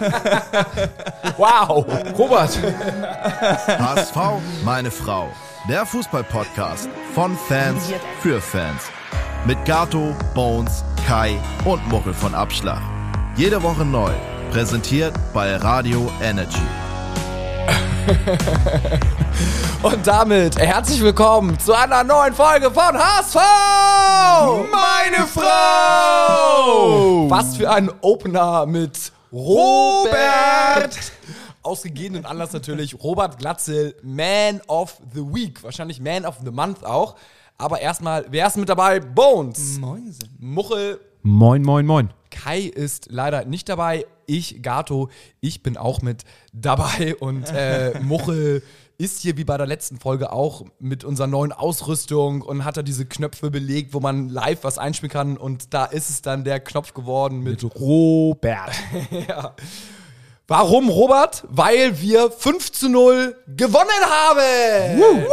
wow, Robert. HSV, meine Frau. Der Fußballpodcast von Fans für Fans. Mit Gato, Bones, Kai und Muckel von Abschlag. Jede Woche neu. Präsentiert bei Radio Energy. Und damit herzlich willkommen zu einer neuen Folge von HSV! Meine Frau! Was für ein Opener mit Robert! Aus gegebenen Anlass natürlich Robert Glatzel, Man of the Week. Wahrscheinlich Man of the Month auch. Aber erstmal, wer ist mit dabei? Bones. Moinsen. Muchel. Moin, moin, moin. Kai ist leider nicht dabei. Ich, Gato, ich bin auch mit dabei. Und äh, Muchel ist hier wie bei der letzten Folge auch mit unserer neuen Ausrüstung und hat da diese Knöpfe belegt, wo man live was einspielen kann. Und da ist es dann der Knopf geworden mit, Mit Robert. ja. Warum, Robert? Weil wir 5 zu 0 gewonnen haben!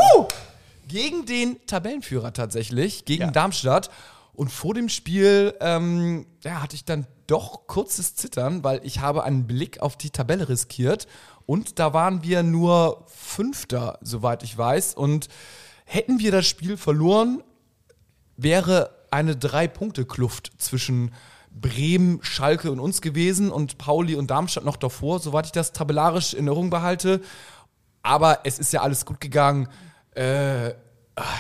Gegen den Tabellenführer tatsächlich, gegen Ja. Darmstadt. Und vor dem Spiel ähm, ja, hatte ich dann doch kurzes Zittern, weil ich habe einen Blick auf die Tabelle riskiert. Und da waren wir nur Fünfter, soweit ich weiß. Und hätten wir das Spiel verloren, wäre eine Drei-Punkte-Kluft zwischen Bremen, Schalke und uns gewesen und Pauli und Darmstadt noch davor, soweit ich das tabellarisch in Erinnerung behalte. Aber es ist ja alles gut gegangen. Äh,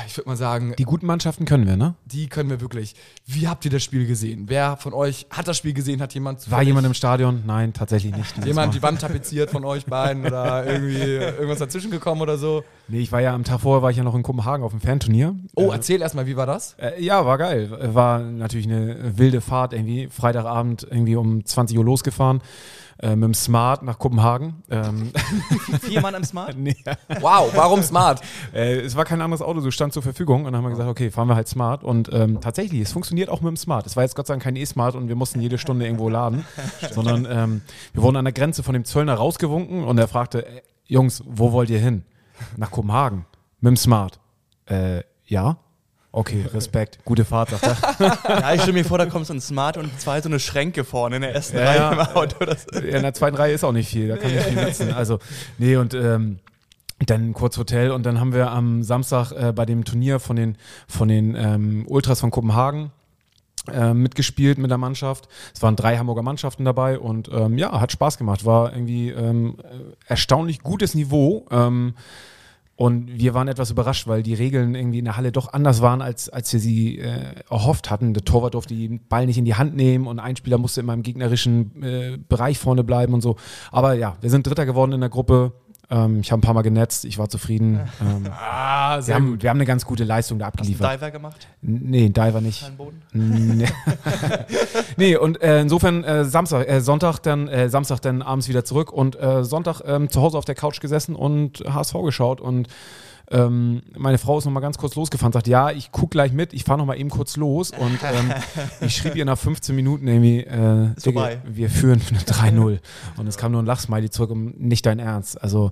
ich würde mal sagen, Die guten Mannschaften können wir, ne? die können wir wirklich. Wie habt ihr das Spiel gesehen? Wer von euch hat das Spiel gesehen? Hat jemand War jemand im Stadion? Nein, tatsächlich nicht. jemand die Wand tapeziert von euch beiden oder irgendwie irgendwas dazwischen gekommen oder so? Nee, ich war ja am Tag vorher war ich ja noch in Kopenhagen auf dem Fanturnier. Oh, erzähl erstmal, wie war das? Äh, ja, war geil. Äh, War natürlich eine wilde Fahrt irgendwie. Freitagabend irgendwie um 20 Uhr losgefahren. Äh, mit dem Smart nach Kopenhagen. Ähm, Vier Mann im Smart? nee, Wow, warum smart? äh, es war kein anderes Auto, so stand zur Verfügung. Und dann haben wir gesagt, okay, fahren wir halt Smart. Und ähm, tatsächlich, es funktioniert auch mit dem Smart. Es war jetzt Gott sei Dank kein E-Smart und wir mussten jede Stunde irgendwo laden. sondern ähm, wir wurden an der Grenze von dem Zöllner rausgewunken und er fragte, äh, Jungs, wo wollt ihr hin? Nach Kopenhagen. Mit dem Smart. Äh, ja. Okay, Respekt. Gute Fahrt, sagt er. Ja, ich stelle mir vor, da kommt so ein Smart und zwei so eine Schränke vorne in der ersten Ja, Reihe ja. im Auto. In der zweiten Reihe ist auch nicht viel, da kann ich viel sitzen. Also, nee, und ähm, dann kurz Hotel und dann haben wir am Samstag äh, bei dem Turnier von den, von den ähm, Ultras von Kopenhagen äh, mitgespielt mit der Mannschaft. Es waren drei Hamburger Mannschaften dabei und ähm, ja, hat Spaß gemacht. War irgendwie ähm, äh, erstaunlich gutes Niveau. Und wir waren etwas überrascht, weil die Regeln irgendwie in der Halle doch anders waren, als, als wir sie äh, erhofft hatten. Der Torwart durfte den Ball nicht in die Hand nehmen und ein Spieler musste immer im gegnerischen äh, Bereich vorne bleiben und so. Aber ja, wir sind Dritter geworden in der Gruppe. Ähm, ich habe ein paar Mal genetzt, ich war zufrieden. Ähm, Ah, wir, haben, wir haben eine ganz gut Leistung da hast du abgeliefert. Diver gemacht? Nee, Diver nicht. Kein Boden? Nee, nee und äh, insofern äh, Samstag, äh, Sonntag dann, äh, Samstag dann abends wieder zurück und äh, Sonntag ähm, zu Hause auf der Couch gesessen und HSV geschaut und ähm, meine Frau ist noch mal ganz kurz losgefahren, sagt, ja, ich guck gleich mit, ich fahre noch mal eben kurz los und ähm, ich schrieb ihr nach 15 Minuten irgendwie, äh, Ist Digga, wir führen 3-0 und es kam nur ein Lachsmiley zurück, um nicht dein Ernst. Also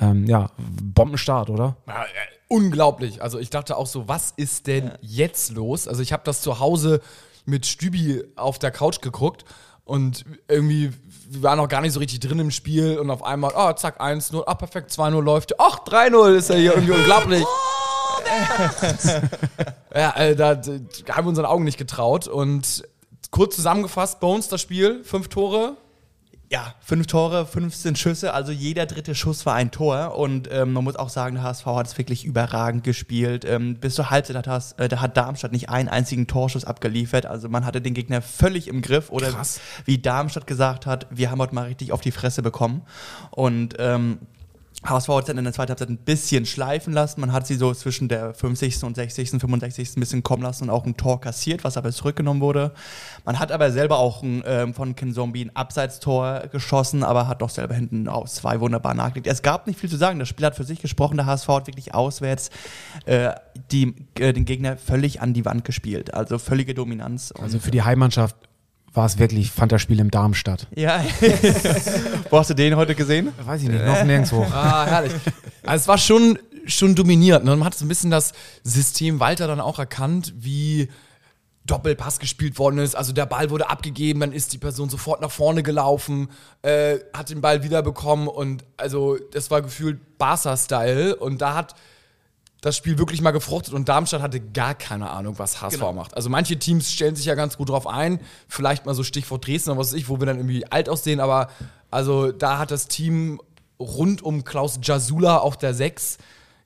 ähm, ja, Bombenstart, oder? Ja, äh, unglaublich. Also ich dachte auch so, was ist denn jetzt los? Also ich habe das zu Hause mit Stübi auf der Couch geguckt und irgendwie wir waren noch gar nicht so richtig drin im Spiel und auf einmal, oh, zack, 1-0, ah, perfekt, 2-0 läuft. Ach, 3-0 ist ja hier irgendwie unglaublich. ja, äh, da, da haben wir unseren Augen nicht getraut und kurz zusammengefasst, Bones das Spiel, fünf Tore, Ja, fünf Tore, 15 Schüsse, also jeder dritte Schuss war ein Tor. Und ähm, man muss auch sagen, der HSV hat es wirklich überragend gespielt. Ähm, bis zur Halbzeit hat, das, äh, da hat Darmstadt nicht einen einzigen Torschuss abgeliefert. Also man hatte den Gegner völlig im Griff. Oder Krass. wie Darmstadt gesagt hat, wir haben heute mal richtig auf die Fresse bekommen. Und ähm, HSV hat dann in der zweiten Halbzeit ein bisschen schleifen lassen. Man hat sie so zwischen der 50. und 60., 65. ein bisschen kommen lassen und auch ein Tor kassiert, was aber zurückgenommen wurde. Man hat aber selber auch ein, ähm, von Ken Zombie ein Abseitstor geschossen, aber hat doch selber hinten auf zwei wunderbar nachgelegt. Es gab nicht viel zu sagen. Das Spiel hat für sich gesprochen. Der HSV hat wirklich auswärts äh, die, äh, den Gegner völlig an die Wand gespielt. Also völlige Dominanz. Und Also für die Heimmannschaft war es wirklich Fanta-Spiel im Darmstadt. ja. Wo hast du den heute gesehen? Weiß ich nicht, noch nirgendwo. Ah, herrlich. Also es war schon, schon dominiert. Ne? Man hat so ein bisschen das System Walter dann auch erkannt, wie Doppelpass gespielt worden ist. Also der Ball wurde abgegeben, dann ist die Person sofort nach vorne gelaufen, äh, hat den Ball wiederbekommen und also das war gefühlt Barca-Style und da hat das Spiel wirklich mal gefruchtet und Darmstadt hatte gar keine Ahnung, was HSV Genau. macht. Also manche Teams stellen sich ja ganz gut drauf ein, vielleicht mal so Stichwort Dresden oder was weiß ich, wo wir dann irgendwie alt aussehen, aber also da hat das Team rund um Klaus Jasula auf der 6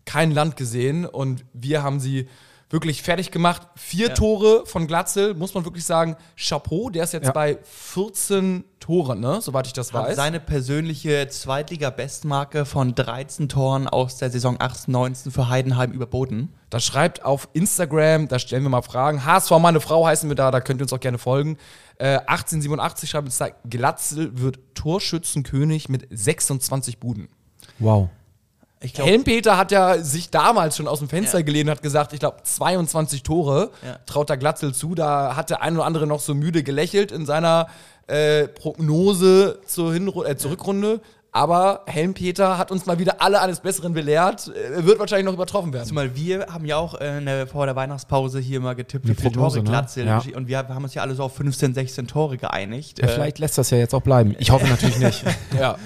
kein Land gesehen und wir haben sie wirklich fertig gemacht. Vier Tore von Glatzel, muss man wirklich sagen, Chapeau, der ist jetzt Ja. bei 14 Toren, ne? soweit ich das Hat weiß. seine persönliche Zweitliga-Bestmarke von 13 Toren aus der Saison 18-19 für Heidenheim überboten. Da schreibt auf Instagram, da stellen wir mal Fragen. HSV, meine Frau heißen wir da, da könnt ihr uns auch gerne folgen. Äh, 1887 schreibt uns da, Glatzel wird Torschützenkönig mit 26 Buden. Wow. Ich glaube, Helmpeter hat ja sich damals schon aus dem Fenster Ja. gelehnt und hat gesagt, ich glaube 22 Tore Ja. traut der Glatzel zu. Da hat der ein oder andere noch so müde gelächelt in seiner äh, Prognose zur, Hinru äh, zur Rückrunde. Aber Helmpeter hat uns mal wieder alle eines Besseren belehrt. Äh, wird wahrscheinlich noch übertroffen werden. Zumal wir haben ja auch äh, der, vor der Weihnachtspause hier mal getippt, wie viele Prognose, Tore ne? Glatzel Ja. und wir haben uns ja alle so auf 15, 16 Tore geeinigt. Ja, Äh, vielleicht lässt das ja jetzt auch bleiben. Ich hoffe natürlich nicht. Ja.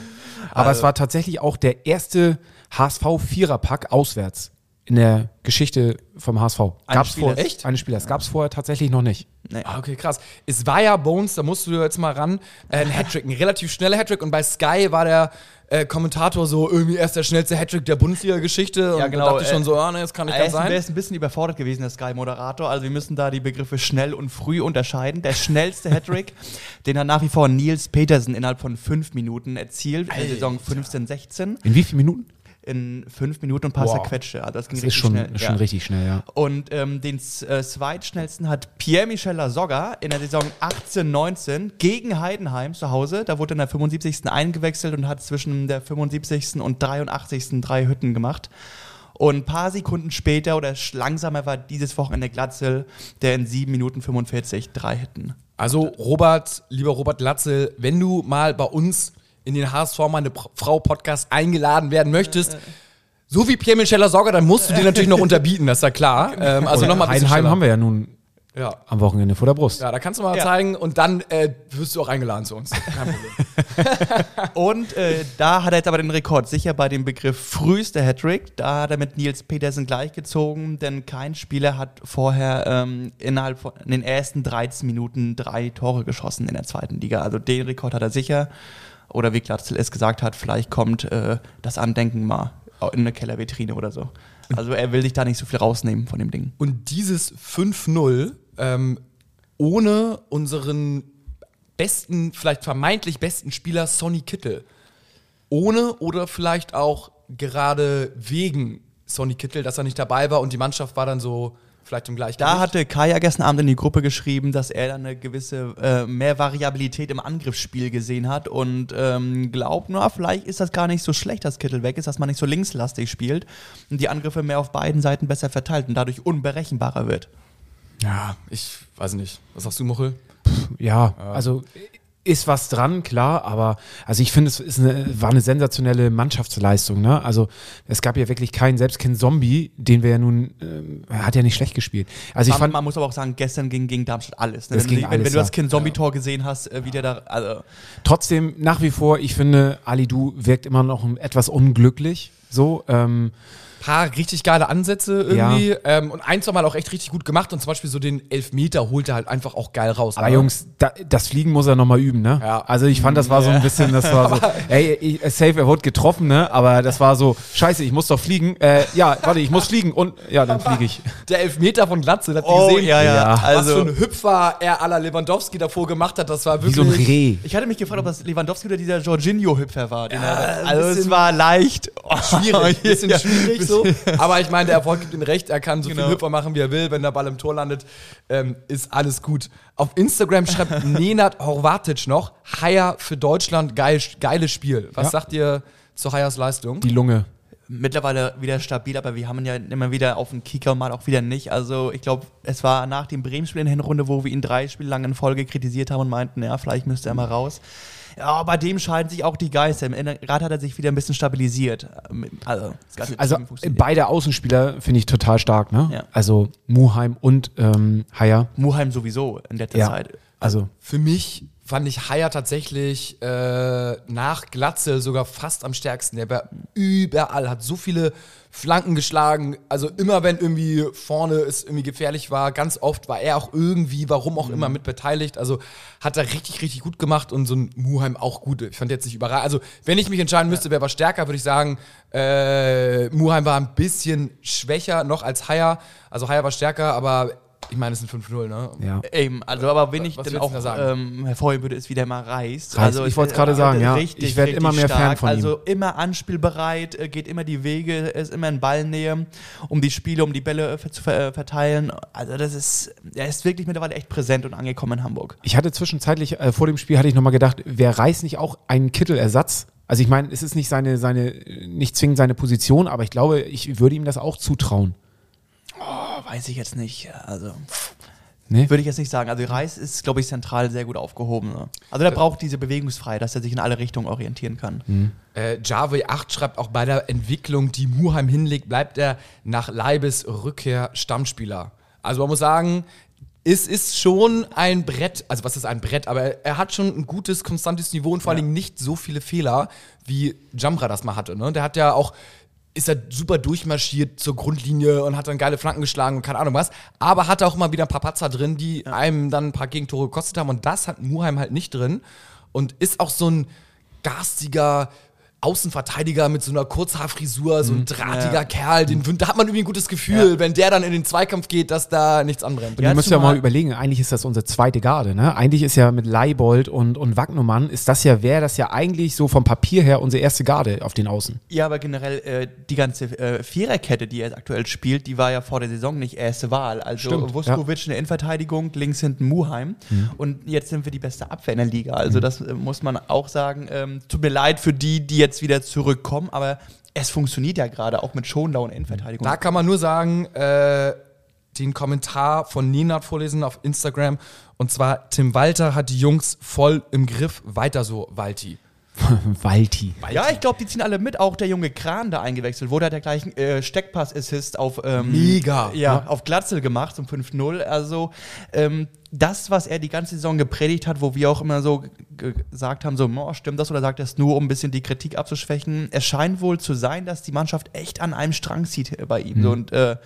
Aber es war tatsächlich auch der erste HSV-Viererpack auswärts in der Geschichte vom HSV. Gab's Spielers. vor, Echt? Eine Spieler. Das gab es vorher tatsächlich noch nicht. Ah, okay, krass. Es war ja Bones, da musst du jetzt mal ran, äh, ein Hattrick, ein relativ schneller Hattrick und bei Sky war der äh, Kommentator so irgendwie erst der schnellste Hattrick der Bundesliga-Geschichte und genau, da dachte ich schon äh, so, ah, ne, das kann nicht Er ganz sein. er ist ein bisschen überfordert gewesen, der Sky-Moderator. Also wir müssen da die Begriffe schnell und früh unterscheiden. Der schnellste Hattrick, den hat nach wie vor Nils Petersen innerhalb von fünf Minuten erzielt, in der Saison 15, 16. In wie vielen Minuten? In fünf Minuten und ein paar Wow. zerquetschte. Also das ging Das ist richtig schon, schnell. ist schon ja. richtig schnell, ja. Und ähm, den äh, zweitschnellsten hat Pierre-Michel Lasogga in der Saison 18-19 gegen Heidenheim zu Hause. Da wurde er in der 75. eingewechselt und hat zwischen der 75. und 83. drei Hütten gemacht. Und ein paar Sekunden später oder langsamer war dieses Wochenende Glatzel, der in 7 Minuten 45 drei Hütten. Also Robert, lieber Robert Latzel, wenn du mal bei uns in den HSV meine Frau Podcast eingeladen werden möchtest, so wie Pierre Michel Sorger, dann musst du dir natürlich noch unterbieten, das ist ja klar. Ähm, also nochmal Heidenheim haben wir ja nun Ja. am Wochenende vor der Brust. ja, da kannst du mal Ja. zeigen und dann äh, wirst du auch eingeladen zu uns. Kein Problem. Und äh, da hat er jetzt aber den Rekord sicher bei dem Begriff frühester Hattrick. Da hat er mit Nils Petersen gleichgezogen, denn kein Spieler hat vorher ähm, innerhalb von in den ersten 13 Minuten drei Tore geschossen in der zweiten Liga. Also den Rekord hat er sicher. Oder wie Glatzel es gesagt hat, vielleicht kommt äh, das Andenken mal in eine Kellervitrine oder so. Also er will sich da nicht so viel rausnehmen von dem Ding. Und dieses 5-0 ähm, ohne unseren besten, vielleicht vermeintlich besten Spieler Sonny Kittel. Ohne oder vielleicht auch gerade wegen Sonny Kittel, dass er nicht dabei war und die Mannschaft war dann so vielleicht im Gleichgewicht. Da hatte Kaya gestern Abend in die Gruppe geschrieben, dass er dann eine gewisse äh, mehr Variabilität im Angriffsspiel gesehen hat und ähm, glaubt, na, vielleicht ist das gar nicht so schlecht, dass Kittel weg ist, dass man nicht so linkslastig spielt und die Angriffe mehr auf beiden Seiten besser verteilt und dadurch unberechenbarer wird. ja, ich weiß nicht. Was sagst du, Muchel? Ja, also ist was dran, klar, aber also ich finde, es ist eine, war eine sensationelle Mannschaftsleistung. Ne? Also es gab ja wirklich keinen, selbst kein Zombie, den wir ja nun, er hat ja nicht schlecht gespielt. Also ich man, fand, man muss aber auch sagen, gestern ging gegen Darmstadt alles. Ne? Wenn, ging du- wenn, alles, wenn du das ja. Kind Zombie-Tor gesehen hast, äh, wie der da, also trotzdem nach wie vor, ich finde, Ali Du wirkt immer noch etwas unglücklich. So, ähm, paar richtig geile Ansätze irgendwie ähm, und ein, zwei Mal auch echt richtig gut gemacht und zum Beispiel so den Elfmeter holt er halt einfach auch geil raus. aber ne? Jungs, da, das Fliegen muss er nochmal üben, ne? Ja. Also ich fand, das war so ein bisschen, das war so, ey, ich, safe, er wurde getroffen, ne? Aber das war so, scheiße, ich muss doch fliegen. Äh, ja, warte, ich muss fliegen und ja, dann fliege ich. Der Elfmeter von Glatze, habt ihr Oh, gesehen? ja, ja, Ja. Was für also ein Hüpfer er à la Lewandowski davor gemacht hat, das war Wie wirklich... so ein Reh. ich hatte mich gefragt, ob das Lewandowski oder dieser Jorginho-Hüpfer war. den Ja, er, also es war leicht. Oh, schwierig, bisschen ja. schwierig so. Aber ich meine, der Erfolg gibt ihm recht, er kann so Genau. viel Hüpfer machen, wie er will. Wenn der Ball im Tor landet, ähm, ist alles gut. Auf Instagram schreibt Nenad Horvatic noch, Haier für Deutschland, geil, geiles Spiel. Was Ja. sagt ihr zu Haiers Leistung? Die Lunge. mittlerweile wieder stabil, aber wir haben ihn ja immer wieder auf dem Kicker, mal auch wieder nicht. Also ich glaube, es war nach dem Bremen-Spiel in der Hinrunde, wo wir ihn drei Spiele lang in Folge kritisiert haben und meinten, ja, vielleicht müsste er mal raus. Ja, bei dem scheiden sich auch die Geister. Gerade hat er sich wieder ein bisschen stabilisiert. Also, also beide Außenspieler finde ich total stark, ne? Ja. Also Muheim und ähm, Haier. Muheim sowieso in letzter ja. Zeit. Also für mich fand ich Haier tatsächlich äh, nach Glatze sogar fast am stärksten. Der war überall, hat so viele Flanken geschlagen. Also immer wenn irgendwie vorne es irgendwie gefährlich war, ganz oft war er auch irgendwie, warum auch mhm. immer, mit beteiligt. Also hat er richtig, richtig gut gemacht und so ein Muheim auch gut. Ich fand jetzt nicht überraschend. Also wenn ich mich entscheiden müsste, wer war stärker, würde ich sagen, äh, Muheim war ein bisschen schwächer noch als Haier. Also Haier war stärker, aber ich meine, es sind 5-0, ne? Ja. Eben, also aber wenn ich dann auch ähm, hervorheben würde, ist wieder mal Reis. Also ich wollte es gerade sagen, ja. Richtig, ich werde immer mehr stark. Fan von ihm. Also immer anspielbereit, äh, geht immer die Wege, ist immer in Ballnähe, um die Spiele, um die Bälle zu verteilen. Also das ist, er ist wirklich mittlerweile echt präsent und angekommen in Hamburg. Ich hatte zwischenzeitlich, äh, vor dem Spiel hatte ich nochmal gedacht, wäre Reis nicht auch ein Kittelersatz? Also ich meine, es ist nicht seine, seine, nicht zwingend seine Position, aber ich glaube, ich würde ihm das auch zutrauen. Oh, weiß ich jetzt nicht. Also. Nee? Würde ich jetzt nicht sagen. Also Reis ist, glaube ich, zentral sehr gut aufgehoben. Ne? Also der braucht diese Bewegungsfreiheit, dass er sich in alle Richtungen orientieren kann. Mhm. Äh, Java 8 schreibt auch bei der Entwicklung, die Muheim hinlegt, bleibt er nach Leibes Rückkehr Stammspieler. Also man muss sagen, es ist schon ein Brett, also was ist ein Brett, aber er, er hat schon ein gutes, konstantes Niveau und vor ja. allen Dingen nicht so viele Fehler, wie Jamra das mal hatte. Ne? Der hat ja auch ist er super durchmarschiert zur Grundlinie und hat dann geile Flanken geschlagen und keine Ahnung was. Aber hatte auch immer wieder ein paar Patzer drin, die ja. einem dann ein paar Gegentore gekostet haben. Und das hat Muheim halt nicht drin. Und ist auch so ein garstiger, Außenverteidiger mit so einer Kurzhaarfrisur, so ein mhm. drahtiger ja. Kerl, den, da hat man irgendwie ein gutes Gefühl, ja. wenn der dann in den Zweikampf geht, dass da nichts anbrennt. Und ja, ihr müsst ja mal überlegen, eigentlich ist das unsere zweite Garde, ne? Eigentlich ist ja mit Leibold und, und Wagnumann, ist das ja, wäre das ja eigentlich so vom Papier her unsere erste Garde auf den Außen. Ja, aber generell äh, die ganze äh, Viererkette, die er aktuell spielt, die war ja vor der Saison nicht erste Wahl. Also Stimmt, Vuskovic ja. in der Innenverteidigung, links hinten Muheim mhm. und jetzt sind wir die beste Abwehr in der Liga. Also mhm. das äh, muss man auch sagen. Ähm, tut mir leid für die, die jetzt wieder zu zurückkommen, aber es funktioniert ja gerade auch mit Schonlau und Endverteidigung. Da kann man nur sagen, äh, den Kommentar von Ninat vorlesen auf Instagram. Und zwar, Tim Walter hat die Jungs voll im Griff. Weiter so, Walti. Walti. Ja, ich glaube, die ziehen alle mit. Auch der junge Kran, der eingewechselt wurde, hat der gleichen äh, Steckpass-Assist auf, ähm, Mega. Ja, ja, auf Glatzel gemacht zum 5-0. Also, ähm, das, was er die ganze Saison gepredigt hat, wo wir auch immer so gesagt haben, so, oh, stimmt das oder sagt er es nur, um ein bisschen die Kritik abzuschwächen? Es scheint wohl zu sein, dass die Mannschaft echt an einem Strang zieht bei ihm. Mhm. Und äh,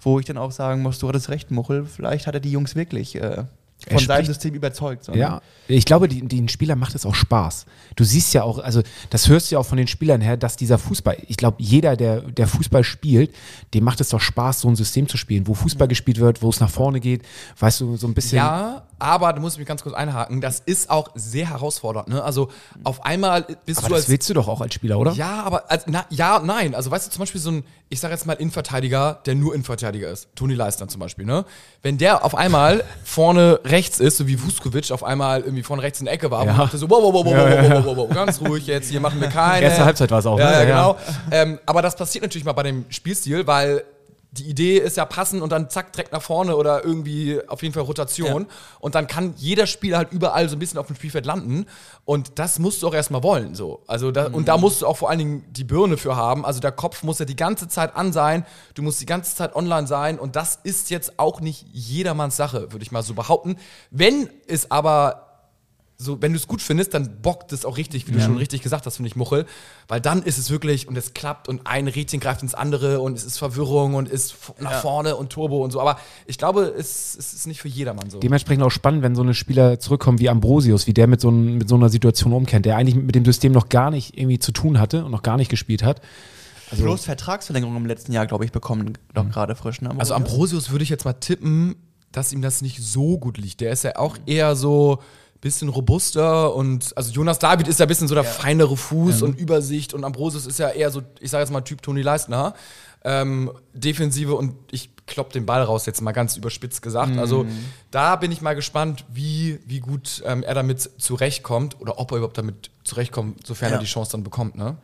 wo ich dann auch sagen muss, du hattest recht, Muchel, vielleicht hat er die Jungs wirklich äh, von seinem System überzeugt. So, ja, ich glaube, die, den Spielern macht es auch Spaß. Du siehst ja auch, also das hörst du ja auch von den Spielern her, dass dieser Fußball, ich glaube, jeder, der, der Fußball spielt, dem macht es doch Spaß, so ein System zu spielen, wo Fußball mhm. gespielt wird, wo es nach vorne geht, weißt du, so ein bisschen. Ja, aber da muss ich mich ganz kurz einhaken, das ist auch sehr herausfordernd. Ne? Also auf einmal bist aber du als. Das willst du doch auch als Spieler, oder? Ja, aber als, na, ja, nein. Also weißt du zum Beispiel so ein, ich sag jetzt mal Innenverteidiger, der nur Innenverteidiger ist, Toni Leistner zum Beispiel, ne? Wenn der auf einmal vorne rechts ist, so wie Vuskovic auf einmal irgendwie vorne rechts in der Ecke war, ja. und so, wow, wow, wow, wow, wow, wow, ganz ruhig jetzt, hier machen wir keine. Erste Halbzeit war es auch, ja, ne? Ja, genau. Ähm, aber das passiert natürlich mal bei dem Spielstil, weil die Idee ist ja passen und dann zack, direkt nach vorne oder irgendwie auf jeden Fall Rotation. Ja. Und dann kann jeder Spieler halt überall so ein bisschen auf dem Spielfeld landen. Und das musst du auch erstmal wollen. So. Also da, mhm. Und da mhm. musst du auch vor allen Dingen die Birne für haben. Also der Kopf muss ja die ganze Zeit an sein. Du musst die ganze Zeit online sein. Und das ist jetzt auch nicht jedermanns Sache, würde ich mal so behaupten. Wenn es aber so, wenn du es gut findest, dann bockt es auch richtig, wie du schon richtig gesagt hast, finde ich, Muchel. Weil dann ist es wirklich und es klappt und ein Rädchen greift ins andere und es ist Verwirrung und ist nach ja. vorne und Turbo und so. Aber ich glaube, es, es, ist nicht für jedermann so. Dementsprechend auch spannend, wenn so eine Spieler zurückkommen wie Ambrosius, wie der mit so, ein, mit so einer Situation umkennt, der eigentlich mit dem System noch gar nicht irgendwie zu tun hatte und noch gar nicht gespielt hat. Also Bloß Vertragsverlängerung im letzten Jahr, glaube ich, bekommen doch mhm. gerade frisch. Ne? Also Ambrosius würde ich jetzt mal tippen, dass ihm das nicht so gut liegt. Der ist ja auch eher so bisschen robuster und also Jonas David ist ja ein bisschen so der ja. feinere Fuß ja. und Übersicht und Ambrosius ist ja eher so, ich sage jetzt mal Typ Toni Leistner. Ähm, Defensive und ich klopp den Ball raus, jetzt mal ganz überspitzt gesagt. Also, mhm. Also da bin ich mal gespannt, wie, wie gut ähm, er damit zurechtkommt oder ob er überhaupt damit zurechtkommt, sofern ja. er die Chance dann bekommt. Ne?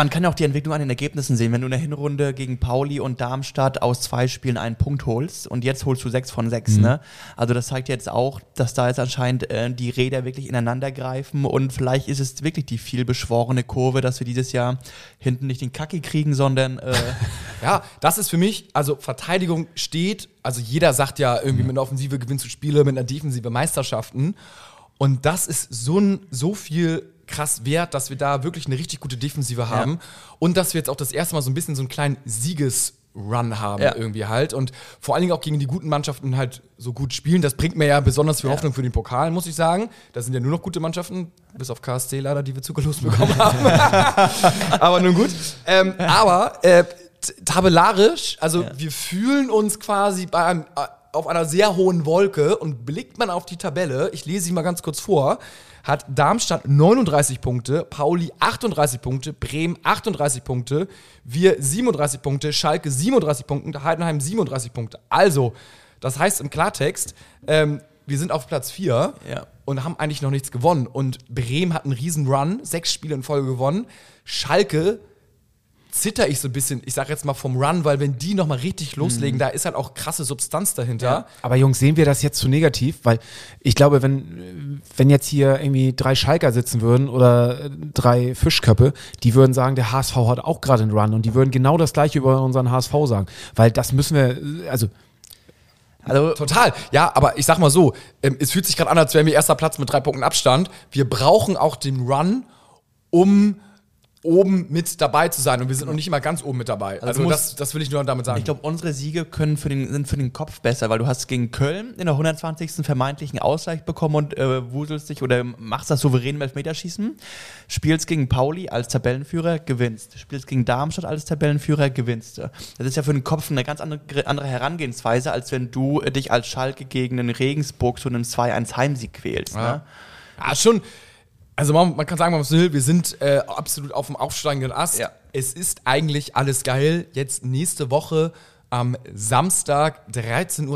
Man kann ja auch die Entwicklung an den Ergebnissen sehen. Wenn du in der Hinrunde gegen Pauli und Darmstadt aus zwei Spielen einen Punkt holst und jetzt holst du sechs von sechs, Mhm. ne? Also das zeigt jetzt auch, dass da jetzt anscheinend äh, die Räder wirklich ineinander greifen und vielleicht ist es wirklich die vielbeschworene Kurve, dass wir dieses Jahr hinten nicht den Kacki kriegen, sondern äh, Ja, das ist für mich, also Verteidigung steht, also jeder sagt ja irgendwie mit einer Offensive gewinnst du Spiele, mit einer Defensive Meisterschaften. Und das ist so, ein, so viel krass wert, dass wir da wirklich eine richtig gute Defensive haben und dass wir jetzt auch das erste Mal so ein bisschen so einen kleinen Siegesrun haben Ja. irgendwie halt und vor allen Dingen auch gegen die guten Mannschaften halt so gut spielen. Das bringt mir ja besonders viel Hoffnung für den Pokal, muss ich sagen. Da sind ja nur noch gute Mannschaften, bis auf KSC leider, die wir zugelost bekommen haben. aber nun gut. Ähm, aber äh, tabellarisch, also wir fühlen uns quasi bei einem, äh, auf einer sehr hohen Wolke und blickt man auf die Tabelle, ich lese sie mal ganz kurz vor, hat Darmstadt 39 Punkte, Pauli 38 Punkte, Bremen 38 Punkte, wir 37 Punkte, Schalke 37 Punkte, Heidenheim 37 Punkte. Also, das heißt im Klartext, ähm, wir sind auf Platz 4 Ja. und haben eigentlich noch nichts gewonnen. Und Bremen hat einen riesen Run, sechs Spiele in Folge gewonnen. Schalke zitter ich so ein bisschen, ich sag jetzt mal vom Run, weil wenn die nochmal richtig loslegen, da ist halt auch krasse Substanz dahinter. Aber Jungs, sehen wir das jetzt zu negativ? Weil ich glaube, wenn, wenn jetzt hier irgendwie drei Schalker sitzen würden oder äh, drei Fischköppe, die würden sagen, der HSV hat auch gerade einen Run und die würden genau das gleiche über unseren HSV sagen. Weil das müssen wir, äh, also also Total. Ja, aber ich sag mal so, ähm, es fühlt sich gerade an, als wären wir erster Platz mit drei Punkten Abstand. Wir brauchen auch den Run, um oben mit dabei zu sein. Und wir sind noch nicht immer ganz oben mit dabei. Also, musst- das, das will ich nur damit sagen. Ich glaube, unsere Siege können für den, sind für den Kopf besser, weil du hast gegen Köln in der 120. vermeintlichen Ausgleich bekommen und äh, wuselst dich oder machst das souverän im Elfmeterschießen. Spielst gegen Pauli als Tabellenführer, gewinnst. Spielst gegen Darmstadt als Tabellenführer, gewinnst. Das ist ja für den Kopf eine ganz andere, andere Herangehensweise, als wenn du äh, dich als Schalke gegen den Regensburg zu einem 2-1 Heimsieg quälst. Ne? Ja. Ja, schon. Also man, man kann sagen, man will, wir sind äh, absolut auf dem aufsteigenden Ast. Ja. Es ist eigentlich alles geil. Jetzt nächste Woche am Samstag 13.30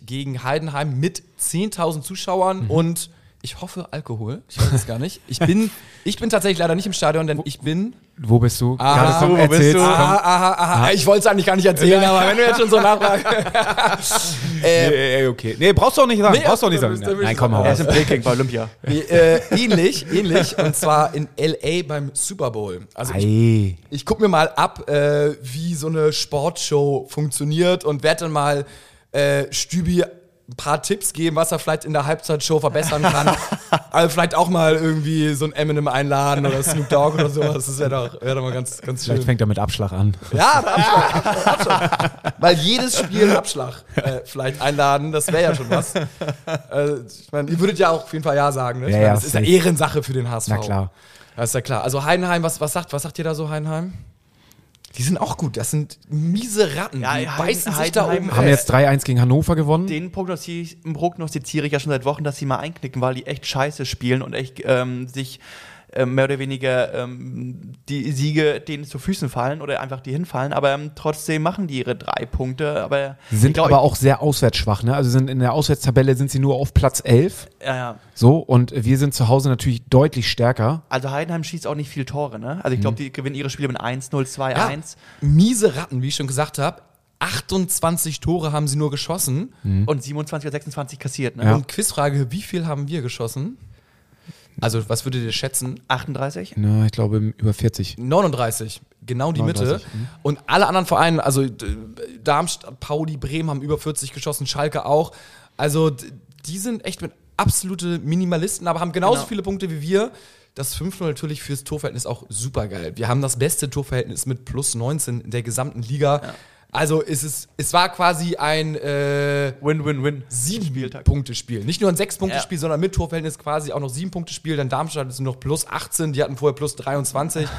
Uhr gegen Heidenheim mit 10.000 Zuschauern Mhm. und ich hoffe Alkohol. Ich weiß es gar nicht. Ich bin, ich bin tatsächlich leider nicht im Stadion, denn ich bin wo bist du? Aha, Gerade komm, wo bist erzähl's, du? Aha, aha, aha. Ich wollte es eigentlich gar nicht erzählen, aber wenn du jetzt schon so nachfragst. äh, Nee, okay. Nee, brauchst du auch nicht sagen. Nee, brauchst du auch nicht da sagen. bist- bist Nein, komm, hau Er ist in Peking bei Olympia. äh, ähnlich, ähnlich. Und zwar in L.A. beim Super Bowl. Also ich, Ei. ich gucke mir mal ab, äh, wie so eine Sportshow funktioniert und werde dann mal äh, Stübi ein paar Tipps geben, was er vielleicht in der Halbzeitshow verbessern kann. also vielleicht auch mal irgendwie so ein Eminem einladen oder Snoop Dogg oder sowas. Das wäre doch, wär doch mal ganz, ganz schön. Vielleicht fängt er mit Abschlag an. Ja, der Abschlag. Abschlag. Weil jedes Spiel Abschlag äh, vielleicht einladen, das wäre ja schon was. Äh, ich meine, ihr würdet ja auch auf jeden Fall Ja sagen. Ne? Ich Ja, meine, ja, das ist ja safe. Ehrensache für den HSV. Na klar. Das ist ja klar. Also Heidenheim, was, was, sagt, was sagt ihr da so, Heidenheim? Die sind auch gut. Das sind miese Ratten. Ja, die Heiden- beißen sich da Heidenheim oben Haben jetzt 3-1 gegen Hannover gewonnen. Den prognostiz- prognostiziere ich ja schon seit Wochen, dass sie mal einknicken, weil die echt scheiße spielen und echt ähm, sich mehr oder weniger ähm, die Siege denen zu Füßen fallen oder einfach die hinfallen, aber ähm, trotzdem machen die ihre drei Punkte. Aber Sie sind glaub, aber auch sehr auswärtsschwach. Ne? Also sind in der Auswärtstabelle sind sie nur auf Platz 11. Ich, ja, ja. So, und wir sind zu Hause natürlich deutlich stärker. Also Heidenheim schießt auch nicht viel Tore, ne? Also ich Mhm. glaube, die gewinnen ihre Spiele mit 1-0, 2-1. Ja, miese Ratten, wie ich schon gesagt habe. 28 Tore haben sie nur geschossen. Und 27 oder 26 kassiert, ne? Ja. Und Quizfrage, wie viel haben wir geschossen? Also, was würdet ihr schätzen? 38? Na, ich glaube über 40. 39, genau die 39, Mitte. Und alle anderen Vereine, also Darmstadt, Pauli, Bremen haben über 40 geschossen, Schalke auch. Also die sind echt mit absolute Minimalisten, aber haben genauso Genau. viele Punkte wie wir. Das 5-0 natürlich fürs Torverhältnis auch super geil. Wir haben das beste Torverhältnis mit plus 19 in der gesamten Liga. Also es, ist, es war quasi ein äh, Win-win-win. Sieben-Punkte-Spiel. Nicht nur ein Sechs-Punkte-Spiel, sondern mit Torverhältnis quasi auch noch Sieben-Punkte-Spiel. Dann Darmstadt ist noch plus 18, die hatten vorher plus 23.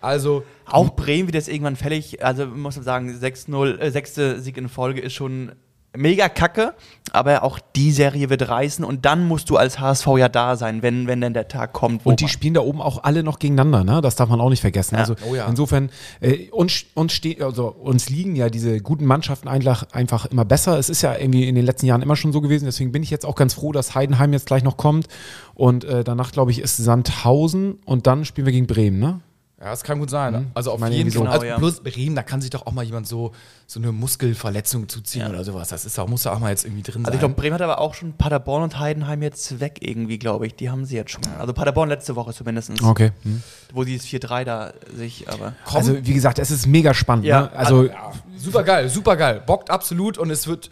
Also Auch Bremen wird jetzt irgendwann fällig. Also muss man sagen, 6-0, äh, sechste Sieg in Folge ist schon mega kacke, aber auch die Serie wird reißen und dann musst du als HSV ja da sein, wenn, wenn denn der Tag kommt. wo Und die man- spielen da oben auch alle noch gegeneinander, ne? Das darf man auch nicht vergessen. Ja. Also Oh ja. insofern, äh, uns, uns, ste also, uns liegen ja diese guten Mannschaften einfach, einfach immer besser. Es ist ja irgendwie in den letzten Jahren immer schon so gewesen. Deswegen bin ich jetzt auch ganz froh, dass Heidenheim jetzt gleich noch kommt. Und äh, danach, glaube ich, ist Sandhausen und dann spielen wir gegen Bremen, ne? Ja, das kann gut sein. Mhm. Also auf jeden Fall. Also Genau, ja. bloß Bremen, da kann sich doch auch mal jemand so, so eine Muskelverletzung zuziehen Ja. oder sowas. Das ist auch, muss da auch mal jetzt irgendwie drin Also ich sein. glaube, Bremen hat aber auch schon Paderborn und Heidenheim jetzt weg irgendwie, glaube ich. Die haben sie jetzt schon. Also Paderborn letzte Woche zumindest. Okay. Hm. Wo sie das 4-3 da sich, aber. Komm. Also wie gesagt, es ist mega spannend. Ja, ne? Also ja, super geil, super geil. Bockt absolut und es wird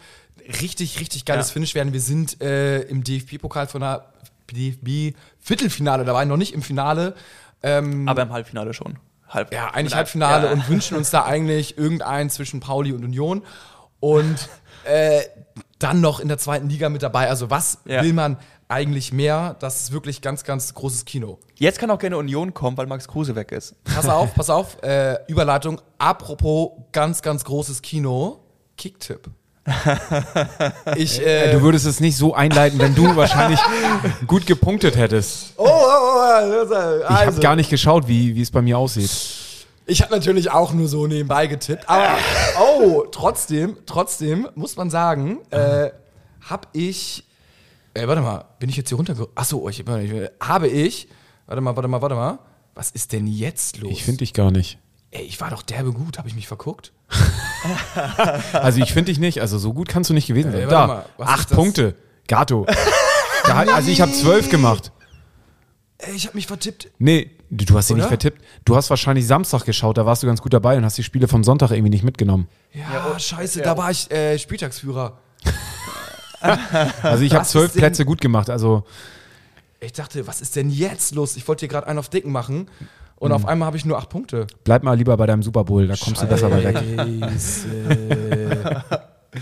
richtig, richtig geiles Ja. Finish werden. Wir sind äh, im DFB-Pokal von der DFB-Viertelfinale dabei, noch nicht im Finale. Ähm, Aber im Halbfinale schon. Halb, ja, eigentlich Halbfinale ja. und wünschen uns da eigentlich irgendeinen zwischen Pauli und Union. Und äh, dann noch in der zweiten Liga mit dabei. Also was Ja. will man eigentlich mehr? Das ist wirklich ganz, ganz großes Kino. Jetzt kann auch gerne Union kommen, weil Max Kruse weg ist. Pass auf, pass auf, äh, Überleitung. Apropos ganz, ganz großes Kino, Kicktipp. Ich, äh, du würdest es nicht so einleiten, wenn du wahrscheinlich gut gepunktet hättest. oh, oh, oh, also, Ich habe gar nicht geschaut, wie, wie es bei mir aussieht. Ich habe natürlich auch nur so nebenbei getippt, aber oh, trotzdem, trotzdem muss man sagen, äh, habe ich, äh, warte mal, bin ich jetzt hier runtergekommen? Achso, ich, warte, ich, habe ich, warte mal, warte mal, warte mal, was ist denn jetzt los? Ich finde dich gar nicht. Ey, ich war doch derbe gut, habe ich mich verguckt? Also ich finde dich nicht. Also so gut kannst du nicht gewesen sein. warte da, mal, acht? Punkte. Gato. da, also ich habe zwölf gemacht. Ey, ich habe mich vertippt. Nee, du, du hast sie nicht vertippt. Du hast wahrscheinlich Samstag geschaut, da warst du ganz gut dabei und hast die Spiele vom Sonntag irgendwie nicht mitgenommen. Ja, scheiße, da war ich äh, Spieltagsführer. Also ich habe zwölf Plätze gut gemacht. Also Ich dachte, was ist denn jetzt los? Ich wollte hier gerade einen auf Dicken machen und auf einmal habe ich nur acht Punkte. bleib mal lieber bei deinem Super Bowl, da kommst du besser bei weg. Scheiße.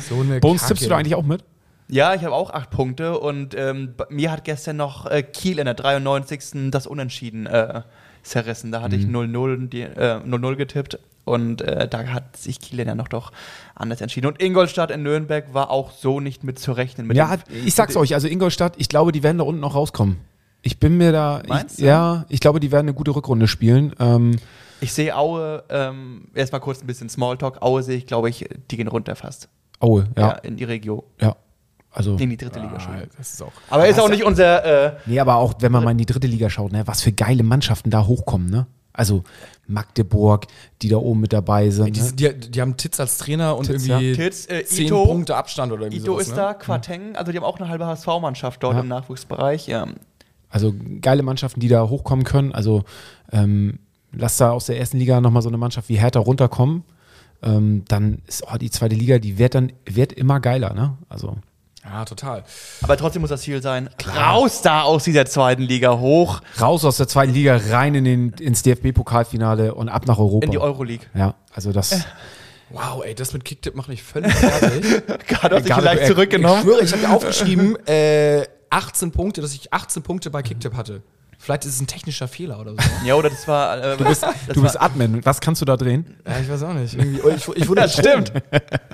so eine Bones Kacke. tippst du da eigentlich auch mit? Ja, ich habe auch acht Punkte und ähm, mir hat gestern noch äh, Kiel in der 93. das Unentschieden äh, zerrissen. Da hatte ich 0-0 die, äh, 0-0 getippt und äh, da hat sich Kiel dann ja noch doch anders entschieden. Und Ingolstadt in Nürnberg war auch so nicht mit zu rechnen. Mit Ja, dem- ich sag's euch, also Ingolstadt, ich glaube, die werden da unten noch rauskommen. Ich bin mir da. Meinst ich, du? Ja, ich glaube, die werden eine gute Rückrunde spielen. Ähm, Ich sehe Aue, ähm, erstmal kurz ein bisschen Smalltalk. Aue sehe ich, glaube ich, die gehen runter fast. Aue, Ja, ja. in die Region. Ja. Also. In die dritte Liga schon. Ah, das ist auch. Aber ist auch nicht unser. Äh, Nee, aber auch wenn man mal in die dritte Liga schaut, ne, was für geile Mannschaften da hochkommen, ne? Also Magdeburg, die da oben mit dabei sind. Die, Ne? die, die haben Titz als Trainer und Titz, irgendwie ja. Titz, äh, zehn Ito- Punkte Abstand oder irgendwie Ito sowas, ist ne? da, Quateng, also die haben auch eine halbe HSV-Mannschaft dort Ja. im Nachwuchsbereich. Ja. Also geile Mannschaften, die da hochkommen können. Also ähm, lass da aus der ersten Liga nochmal so eine Mannschaft wie Hertha runterkommen. Ähm, dann ist oh, die zweite Liga, die wird dann wird immer geiler, ne? Also Ja, total. Aber trotzdem muss das Ziel sein, raus da aus dieser zweiten Liga hoch raus aus der zweiten Liga, rein in den, ins DFB-Pokalfinale und ab nach Europa. in die Euroleague. ja, also das. Wow, ey, das mit Kicktipp macht mich völlig fertig. Gerade hast dich Egal, vielleicht äh, Ich zurückgenommen. schwöre, ich habe mir aufgeschrieben, äh, 18 Punkte, dass ich 18 Punkte bei Kicktipp hatte. Vielleicht ist es ein technischer Fehler oder so. Ja, oder das war. Äh, du bist, Du bist war, Admin, was kannst du da drehen? Ja, ich weiß auch nicht. Irgendwie, oh, ich, ich wurde Das betrogen.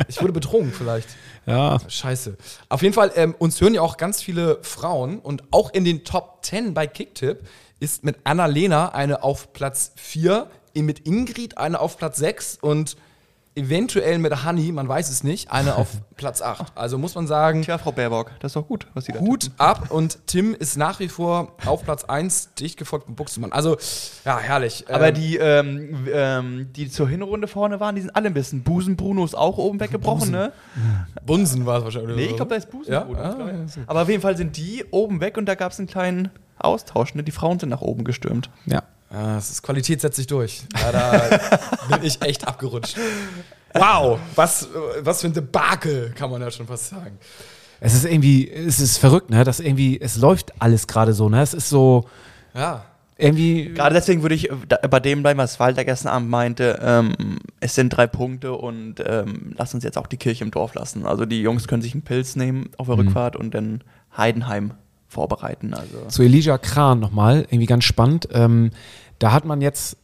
Ich wurde betrogen vielleicht. Ja. Scheiße. Auf jeden Fall, ähm, uns hören ja auch ganz viele Frauen und auch in den Top 10 bei Kicktipp ist mit Annalena eine auf Platz 4, mit Ingrid eine auf Platz 6 und eventuell mit Honey, man weiß es nicht, eine auf Platz 8. Also muss man sagen, Tja, Frau Baerbock, das ist doch gut, was Sie da Hut ab und Tim ist nach wie vor auf Platz 1, dicht gefolgt von Buxtemann. Also, ja, herrlich. Aber Ähm, die, ähm, ähm, die zur Hinrunde vorne waren, die sind alle ein bisschen. Busen Bruno ist auch oben weggebrochen, ne? Bunsen war es wahrscheinlich. Nee, ich glaube, da ist Busen Ja? Bruno. Ah, ja. Aber auf jeden Fall sind die oben weg und da gab es einen kleinen Austausch. Ne? Die Frauen sind nach oben gestürmt. Ja. Ah, das ist Qualität setzt sich durch. Ja, da bin ich echt abgerutscht. Wow, was, was für ein Debakel, kann man ja schon fast sagen. Es ist irgendwie, es ist verrückt, ne? Dass irgendwie, es läuft alles gerade so, ne? Es ist so Ja. irgendwie. Gerade deswegen würde ich bei dem bleiben, was Walter gestern Abend meinte. Ähm, es sind drei Punkte und ähm, lass uns jetzt auch die Kirche im Dorf lassen. Also die Jungs können sich einen Pilz nehmen auf der Rückfahrt und dann Heidenheim vorbereiten. Also Zu Elijah Kran nochmal, irgendwie ganz spannend. Ähm, da hat man jetzt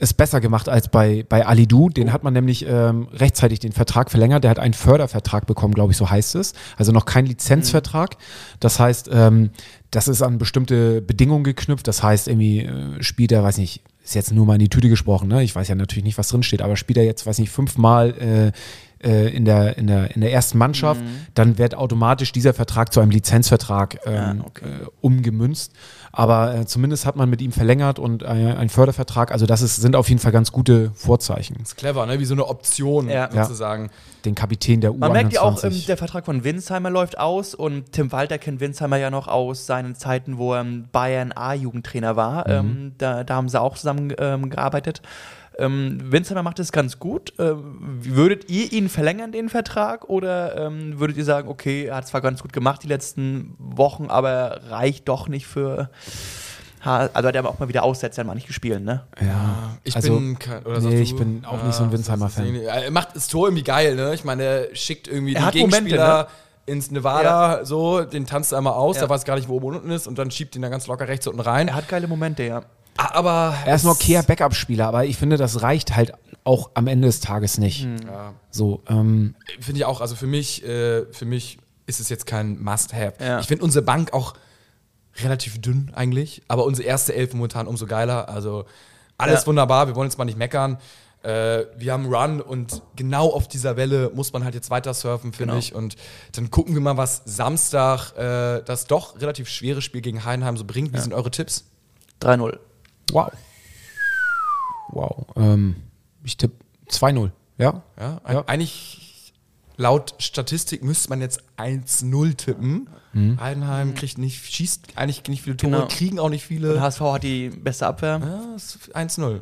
es besser gemacht als bei, bei Alidu. Den hat man nämlich ähm, rechtzeitig den Vertrag verlängert. Der hat einen Fördervertrag bekommen, glaube ich, so heißt es. Also noch kein Lizenzvertrag. Das heißt, ähm, das ist an bestimmte Bedingungen geknüpft. Das heißt, irgendwie äh, spielt er, weiß nicht, ist jetzt nur mal in die Tüte gesprochen, ne? Ich weiß ja natürlich nicht, was drin steht, aber spielt er jetzt, weiß nicht, fünfmal äh, in, der, in, der, in der ersten Mannschaft, dann wird automatisch dieser Vertrag zu einem Lizenzvertrag ähm, okay. äh, umgemünzt. Aber äh, zumindest hat man mit ihm verlängert und äh, einen Fördervertrag. Also das ist, sind auf jeden Fall ganz gute Vorzeichen. ist clever, ne? Wie so eine Option Ja. sozusagen. Den Kapitän der U21. Man merkt ja auch, ähm, der Vertrag von Winsheimer läuft aus und Tim Walter kennt Winsheimer ja noch aus seinen Zeiten, wo er ähm, Bayern A-Jugendtrainer war. Ähm, da, da haben sie auch zusammen ähm, gearbeitet. Ähm, Winsheimer macht es ganz gut. Ähm, würdet ihr ihn verlängern, den Vertrag? Oder ähm, würdet ihr sagen, okay, er hat zwar ganz gut gemacht die letzten Wochen, aber reicht doch nicht für. Also hat er aber auch mal wieder Aussetzer mal nicht gespielt, ne? ja, Ich also, bin kein, oder nee, ich bin auch nicht so ein Winsheimer-Fan. das ist- Er macht das Tor irgendwie geil, ne? Ich meine, er schickt irgendwie Er den hat Momente, Gegenspieler ins Nevada, so, den tanzt er einmal aus, Ja. der weiß gar nicht, wo oben und unten ist und dann schiebt ihn da ganz locker rechts unten rein. Er hat geile Momente, ja. Aber Er ist ein okayer Backup-Spieler, aber ich finde, das reicht halt auch am Ende des Tages nicht. Ja. So, ähm, Finde ich auch, also für mich, äh, für mich ist es jetzt kein Must-Have. Ja. Ich finde unsere Bank auch relativ dünn eigentlich, aber unsere erste Elf momentan umso geiler. Also alles Ja. wunderbar, wir wollen jetzt mal nicht meckern. Äh, wir haben Run und genau auf dieser Welle muss man halt jetzt weiter surfen, finde Genau. ich. Und dann gucken wir mal, was Samstag äh, das doch relativ schwere Spiel gegen Heidenheim so bringt. Wie sind eure Tipps? 3-0. Wow. Wow. Ähm, ich tippe 2-0. Ja? Ja, ein, Ja. Eigentlich laut Statistik müsste man jetzt 1-0 tippen. Heidenheim kriegt nicht, schießt eigentlich nicht viele Tore, Genau. kriegen auch nicht Und viele. HSV hat die beste Abwehr. Ja, ist 1-0.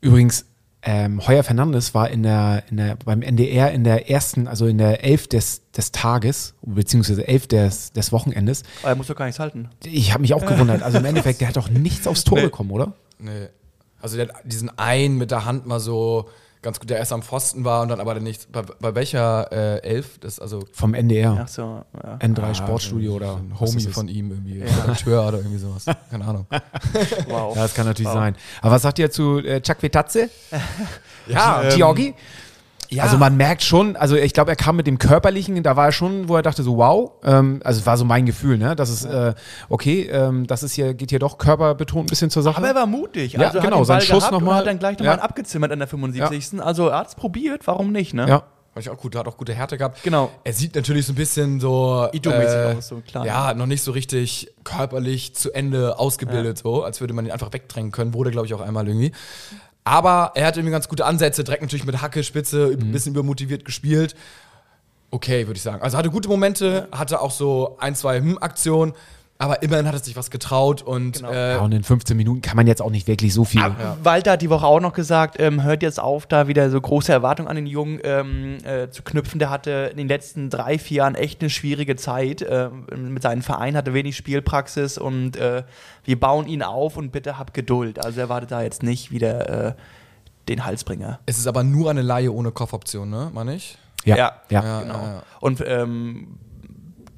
Übrigens, ähm, Heuer Fernandes war in der, in der, beim NDR in der ersten, also in der Elf des, des Tages, beziehungsweise Elf des, des Wochenendes. Aber er muss doch gar nichts halten. Ich habe mich auch gewundert. Also im Endeffekt, der hat doch nichts aufs Tor bekommen, oder? Nee. Also der hat diesen einen mit der Hand mal so ganz gut, der erst am Pfosten war und dann aber nicht. Bei, bei welcher äh, Elf? Das ist also Vom NDR. Ach so, ja. N3 Sportstudio oder Homie von ihm irgendwie. Redakteur oder irgendwie sowas. Keine Ahnung. Wow. Ja, das kann natürlich sein. Aber was sagt ihr zu äh, Chuck Vetazze? Ja, ähm? Ja. Also man merkt schon, also ich glaube, er kam mit dem Körperlichen, da war er schon, wo er dachte so, wow, ähm, also es war so mein Gefühl, ne, das ist, äh, okay, ähm, das ist hier, geht hier doch körperbetont ein bisschen zur Sache. Aber er war mutig. Ja, also genau, sein Schuss gehabt noch und mal. hat dann gleich nochmal Ja. abgezimmert an der 75. Also er hat es probiert, warum nicht, ne? ja. Fand ich auch gut, hat auch gute Härte gehabt. Genau. Er sieht natürlich so ein bisschen so. äh, Ido-mäßig aus, so klar. Ja, noch nicht so richtig körperlich zu Ende ausgebildet, so, als würde man ihn einfach wegdrängen können. Wurde, glaube ich, auch einmal irgendwie. Aber er hat irgendwie ganz gute Ansätze, direkt natürlich mit Hacke, Spitze, ein bisschen übermotiviert gespielt. Okay, würde ich sagen. Also hatte gute Momente, hatte auch so ein, zwei Hm-Aktionen, aber immerhin hat er sich was getraut und Genau. äh, ja, und in 15 Minuten kann man jetzt auch nicht wirklich so viel. Walter hat die Woche auch noch gesagt, ähm, hört jetzt auf, da wieder so große Erwartungen an den Jungen ähm, äh, zu knüpfen. Der hatte in den letzten drei, vier Jahren echt eine schwierige Zeit. ähm, mit seinem Verein hatte wenig Spielpraxis und äh, wir bauen ihn auf und bitte hab Geduld. Also erwartet da jetzt nicht wieder äh, den Halsbringer. es ist aber nur eine Laie ohne Kaufoption, ne, meine ich? Ja, Ja. ja. Ja, Genau. ja, ja. Und ähm,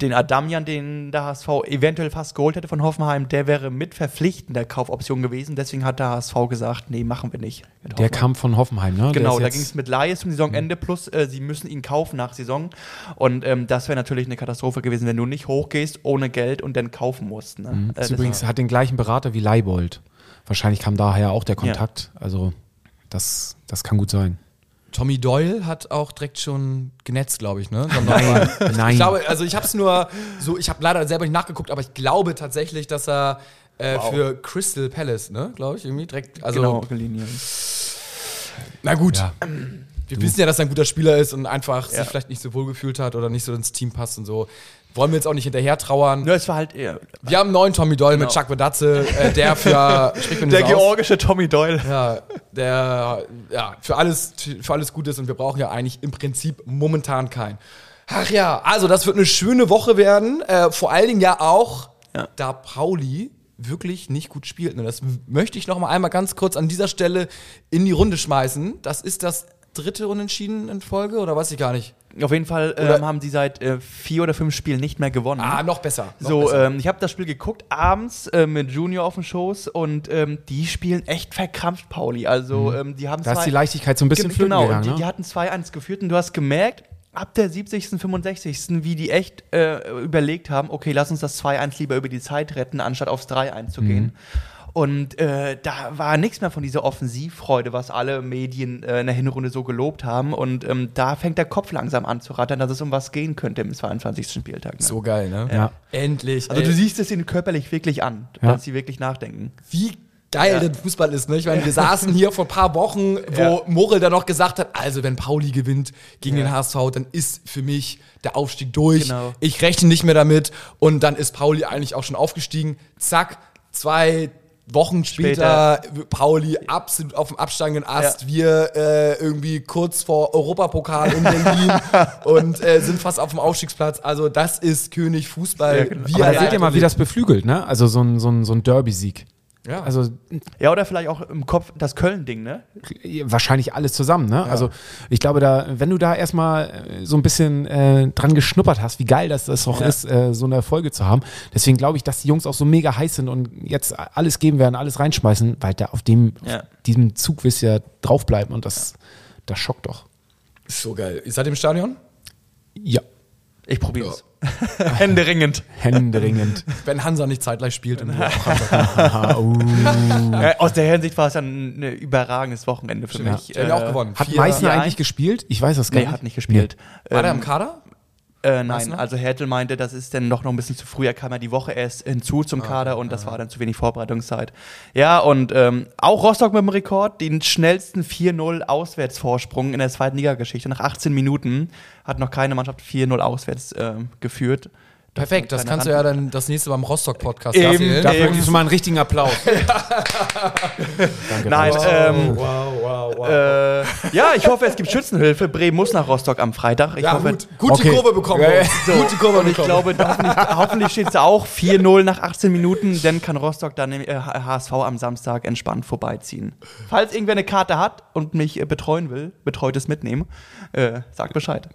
den Adamian, den der HSV eventuell fast geholt hätte von Hoffenheim, der wäre mit verpflichtender Kaufoption gewesen. Deswegen hat der HSV gesagt, nee, machen wir nicht. Der kam von Hoffenheim, ne? Genau, da ging es mit Laie zum Saisonende, plus äh, sie müssen ihn kaufen nach Saison. Und ähm, das wäre natürlich eine Katastrophe gewesen, wenn du nicht hochgehst ohne Geld und dann kaufen musst. Ne? Mhm. Äh, übrigens hat den gleichen Berater wie Leibold. Wahrscheinlich kam daher auch der Kontakt. Also das, das kann gut sein. Tommy Doyle hat auch direkt schon genetzt, glaube ich, ne? Nein, nein. Ich glaube, also ich habe es nur so, ich habe leider selber nicht nachgeguckt, aber ich glaube tatsächlich, dass er äh, für Crystal Palace, ne, glaube ich, irgendwie direkt, also genau, geliehen. na gut. Ja. Wir wissen ja, dass er ein guter Spieler ist und einfach Ja. sich vielleicht nicht so wohl gefühlt hat oder nicht so ins Team passt und so. Wollen wir jetzt auch nicht hinterher trauern. Ja, es war halt eher Wir haben einen neuen Tommy Doyle mit Genau. Chuck Vedatze, äh, der für der das aus? georgische Tommy Doyle. Ja, der ja, für alles, für alles gut ist und wir brauchen ja eigentlich im Prinzip momentan keinen. Ach ja, also das wird eine schöne Woche werden. Äh, vor allen Dingen ja auch, Ja. da Pauli wirklich nicht gut spielt. Ne? Das möchte ich noch mal einmal ganz kurz an dieser Stelle in die Runde schmeißen. Das ist das dritte Unentschieden in Folge oder weiß ich gar nicht. Auf jeden Fall ähm, haben sie seit äh, vier oder fünf Spielen nicht mehr gewonnen. Ah, noch besser. Noch So, besser. ähm, ich habe das Spiel geguckt abends äh, mit Junior auf dem Schoß und ähm, die spielen echt verkrampft, Pauli. Also ähm, die haben Da ist die Leichtigkeit so ein bisschen flöten Genau, gegangen, die, ne? die hatten 2-1 geführt und du hast gemerkt, ab der 70., 65., wie die echt äh, überlegt haben, okay, lass uns das 2-1 lieber über die Zeit retten, anstatt aufs 3-1 zu gehen. Und äh, da war nichts mehr von dieser Offensivfreude, was alle Medien äh, in der Hinrunde so gelobt haben. Und ähm, da fängt der Kopf langsam an zu rattern, dass es um was gehen könnte im 22. Spieltag. Ne? So geil, ne? Ja. Endlich. Also ey. du siehst es ihnen körperlich wirklich an, Ja. dass sie wirklich nachdenken. wie geil der Fußball ist. Ne? Ich meine, wir saßen hier vor ein paar Wochen, wo Ja. Morel dann noch gesagt hat, also wenn Pauli gewinnt gegen Ja. den HSV, dann ist für mich der Aufstieg durch. Genau. Ich rechne nicht mehr damit. Und dann ist Pauli eigentlich auch schon aufgestiegen. Zack, zwei Wochen später, Pauli absolut auf dem absteigenden Ast. Ja. Wir äh, irgendwie kurz vor Europapokal in Berlin und äh, sind fast auf dem Aufstiegsplatz. Also das ist König Fußball. Ja, genau. Aber er da seht ihr mal, wie das beflügelt, ne? Also so ein, so ein, so ein Derby-Sieg. Ja. Also Ja, oder vielleicht auch im Kopf das Köln-Ding, ne? wahrscheinlich alles zusammen, ne? Also ich glaube, da, wenn du da erstmal äh, so ein bisschen äh, dran geschnuppert hast, wie geil das, das auch Ja. ist, äh, so eine Erfolge zu haben. Deswegen glaube ich, dass die Jungs auch so mega heiß sind und jetzt alles geben werden, alles reinschmeißen, weil da auf dem, Ja. auf diesem Zug wirst du ja draufbleiben und das, das schockt doch. So geil. Ihr seid im Stadion? Ja, Ich probiere es. Händeringend. händeringend. Wenn Hansa nicht zeitgleich spielt. Und. Äh, aus der Hinsicht war es ein ne, überragendes Wochenende für mich. Ja auch gewonnen. Hat Meißner eigentlich gespielt? Ich weiß das gar Nee, nicht. hat nicht gespielt. War der Ähm, im Kader? Äh, nein, also Hertel meinte, das ist dann noch, noch ein bisschen zu früh. Er kam ja die Woche erst hinzu Ah, zum Kader und das war dann zu wenig Vorbereitungszeit. Ja, und ähm, auch Rostock mit dem Rekord, den schnellsten 4-0 Auswärtsvorsprung in der zweiten Liga-Geschichte. Nach 18 Minuten hat noch keine Mannschaft 4-0 auswärts ähm, geführt. Perfekt, das kannst du ja dann das nächste Mal im Rostock-Podcast erzählen. Dafür kriegst du mal einen richtigen Applaus. Danke. Nein, Raus. ähm, wow, wow, wow. äh, ja, ich hoffe, es gibt Schützenhilfe. Bremen muss nach Rostock am Freitag. Ich ja, hoffe, gut. Gut Okay. Kurve bekommen. Ja, ja. Jungs. Gut die Kurve Und ich bekommen. glaube, hoffentlich, hoffentlich steht es auch 4-0 nach 18 Minuten. Dann kann Rostock dann im äh, HSV am Samstag entspannt vorbeiziehen. Falls irgendwer eine Karte hat und mich äh, betreuen will, betreutes mitnehmen, äh, sagt Bescheid.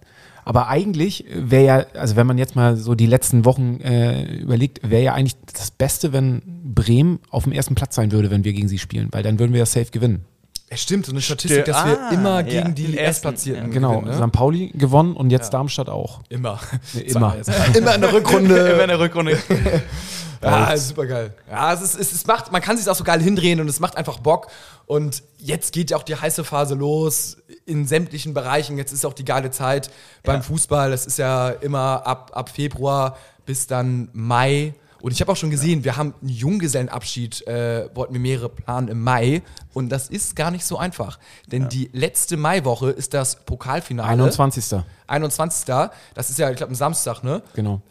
Aber eigentlich wäre ja, also wenn man jetzt mal so die letzten Wochen äh, überlegt, wäre ja eigentlich das Beste, wenn Bremen auf dem ersten Platz sein würde, wenn wir gegen sie spielen, weil dann würden wir ja safe gewinnen. Es stimmt, so eine Statistik, dass wir Ah, immer ja, gegen die den ersten, Erstplatzierten ja. Genau, gewinnen. Ne? St. Pauli gewonnen und jetzt Darmstadt auch. Immer. Nee, immer. Immer in der Immer in Rückrunde. der Rückrunde. ja, super geil. Ja, es, ist, es, es macht, man kann sich auch so geil hindrehen und es macht einfach Bock. Und jetzt geht ja auch die heiße Phase los in sämtlichen Bereichen. Jetzt ist auch die geile Zeit beim Ja. Fußball. Das ist ja immer ab, ab Februar bis dann Mai. Und ich habe auch schon gesehen, wir haben einen Junggesellenabschied, äh, wollten wir mehrere planen im Mai. Und das ist gar nicht so einfach. Denn die letzte Maiwoche ist das Pokalfinale. 21. 21. Das ist ja, ich glaube, ein Samstag, ne? Genau.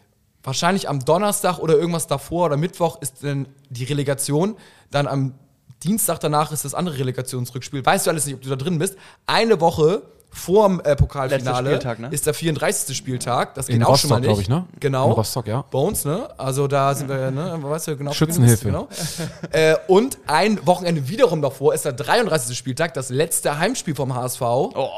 Wahrscheinlich am Donnerstag oder irgendwas davor oder Mittwoch ist dann die Relegation. Dann am Dienstag danach ist das andere Relegationsrückspiel. Weißt du alles nicht, ob du da drin bist. Eine Woche vorm äh, Pokalfinale ne? ist der 34. Spieltag. Das geht In auch schon mal Rostock, nicht. glaube ich, ne? Genau. In Rostock, ja. Uns, ne? Also da sind wir, ne? Weißt du genau? Schützenhilfe. Genau. äh, und ein Wochenende wiederum davor ist der 33. Spieltag, das letzte Heimspiel vom HSV. Oh.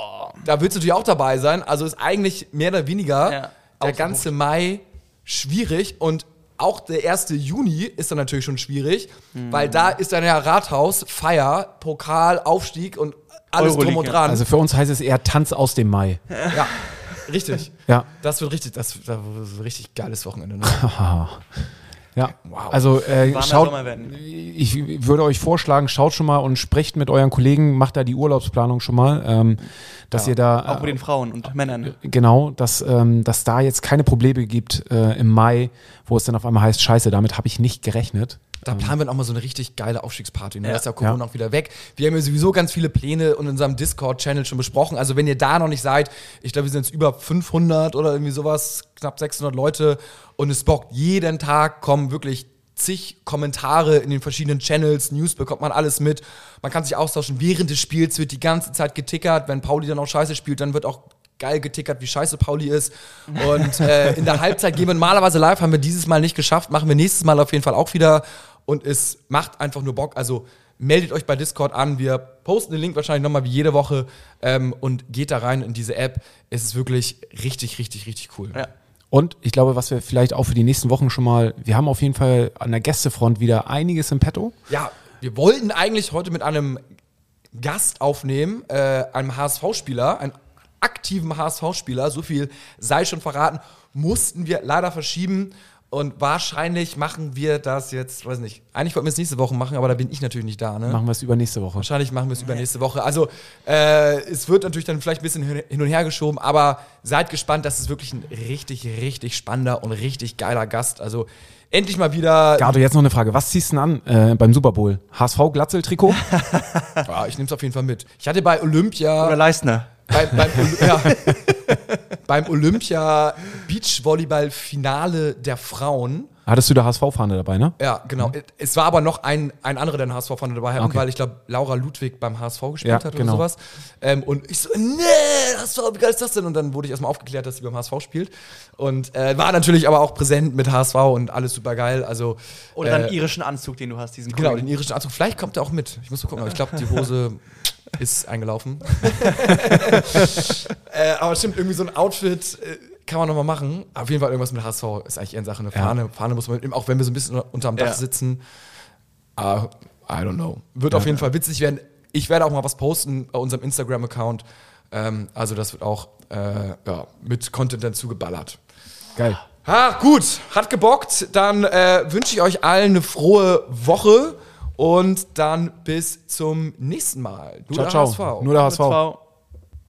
Da willst du natürlich auch dabei sein. Also ist eigentlich mehr oder weniger Ja, der ganze Mai schwierig und auch der 1. Juni ist dann natürlich schon schwierig, Mhm. weil da ist dann ja Rathaus, Feier, Pokal, Aufstieg und alles drum Euroleague, und ja. dran. Also für uns heißt es eher Tanz aus dem Mai. ja, richtig. Ja. Das wird richtig, das, das wird ein richtig geiles Wochenende. Ne? Ja, Wow. also äh, schaut, ich würde euch vorschlagen, schaut schon mal und sprecht mit euren Kollegen, macht da die Urlaubsplanung schon mal, ähm, dass ihr da Auch mit den Frauen und Männern. genau, dass, ähm, dass da jetzt keine Probleme gibt äh, im Mai, wo es dann auf einmal heißt, scheiße, damit habe ich nicht gerechnet. Da planen wir dann auch mal so eine richtig geile Aufstiegsparty. Ne? Ja. Da ist ja Corona auch wieder weg. Wir haben ja sowieso ganz viele Pläne in unserem Discord-Channel schon besprochen. Also wenn ihr da noch nicht seid, ich glaube, wir sind jetzt über 500 oder irgendwie sowas, knapp 600 Leute und es bockt jeden Tag, kommen wirklich zig Kommentare in den verschiedenen Channels, News bekommt man alles mit. Man kann sich austauschen. Während des Spiels wird die ganze Zeit getickert. Wenn Pauli dann auch scheiße spielt, dann wird auch geil getickert, wie scheiße Pauli ist. Und äh, in der Halbzeit gehen wir normalerweise live, haben wir dieses Mal nicht geschafft, machen wir nächstes Mal auf jeden Fall auch wieder. Und es macht einfach nur Bock. Also meldet euch bei Discord an. Wir posten den Link wahrscheinlich nochmal wie jede Woche ähm, und geht da rein in diese App. Es ist wirklich richtig, richtig, richtig cool. Ja. Und ich glaube, was wir vielleicht auch für die nächsten Wochen schon mal, wir haben auf jeden Fall an der Gästefront wieder einiges im Petto. Ja, wir wollten eigentlich heute mit einem Gast aufnehmen, äh, einem HSV-Spieler, einem aktiven HSV-Spieler, so viel sei schon verraten, mussten wir leider verschieben. Und wahrscheinlich machen wir das jetzt, weiß nicht, eigentlich wollten wir es nächste Woche machen, aber da bin ich natürlich nicht da. Ne? Machen wir es übernächste Woche. Wahrscheinlich machen wir es übernächste Woche. Also äh, es wird natürlich dann vielleicht ein bisschen hin und her geschoben, aber seid gespannt, das ist wirklich ein richtig, richtig spannender und richtig geiler Gast. Also endlich mal wieder. Gardo, jetzt noch eine Frage. Was ziehst du denn an äh, beim Super Bowl? HSV Glatzel-Trikot? Ja, ich nehme es auf jeden Fall mit. Ich hatte bei Olympia. Oder Leistner. beim, beim, ja, beim Olympia Beachvolleyball-Finale der Frauen. Hattest du da HSV-Fahne dabei, ne? Ja, genau. Es war aber noch ein, ein anderer, der einen HSV vorne dabei hat, Okay. weil ich glaube, Laura Ludwig beim HSV gespielt Ja, hat oder genau. sowas. Ähm, und ich so, nee, HSV, wie geil ist das denn? Und dann wurde ich erstmal aufgeklärt, dass sie beim HSV spielt. Und äh, war natürlich aber auch präsent mit HSV und alles super geil. Also, Oder deinen äh, irischen Anzug, den du hast, diesen Genau, den irischen Anzug. Vielleicht kommt er auch mit. Ich muss mal gucken, aber ich glaube, die Hose ist eingelaufen. äh, aber stimmt, irgendwie so ein Outfit äh, kann man nochmal machen. Auf jeden Fall irgendwas mit HSV ist eigentlich eher in Sache eine Fahne. Fahne muss man mitnehmen, auch wenn wir so ein bisschen unterm Dach Ja. sitzen. Ah, I don't know. Wird auf jeden Fall witzig werden. Ich werde auch mal was posten bei unserem Instagram-Account. Ähm, also das wird auch äh, ja, mit Content dann zugeballert. Geil. Ah, gut, hat gebockt. Dann äh, wünsche ich euch allen eine frohe Woche und dann bis zum nächsten Mal. Nur Ciao, der ciao. HSV. Nur der HSV. Ciao.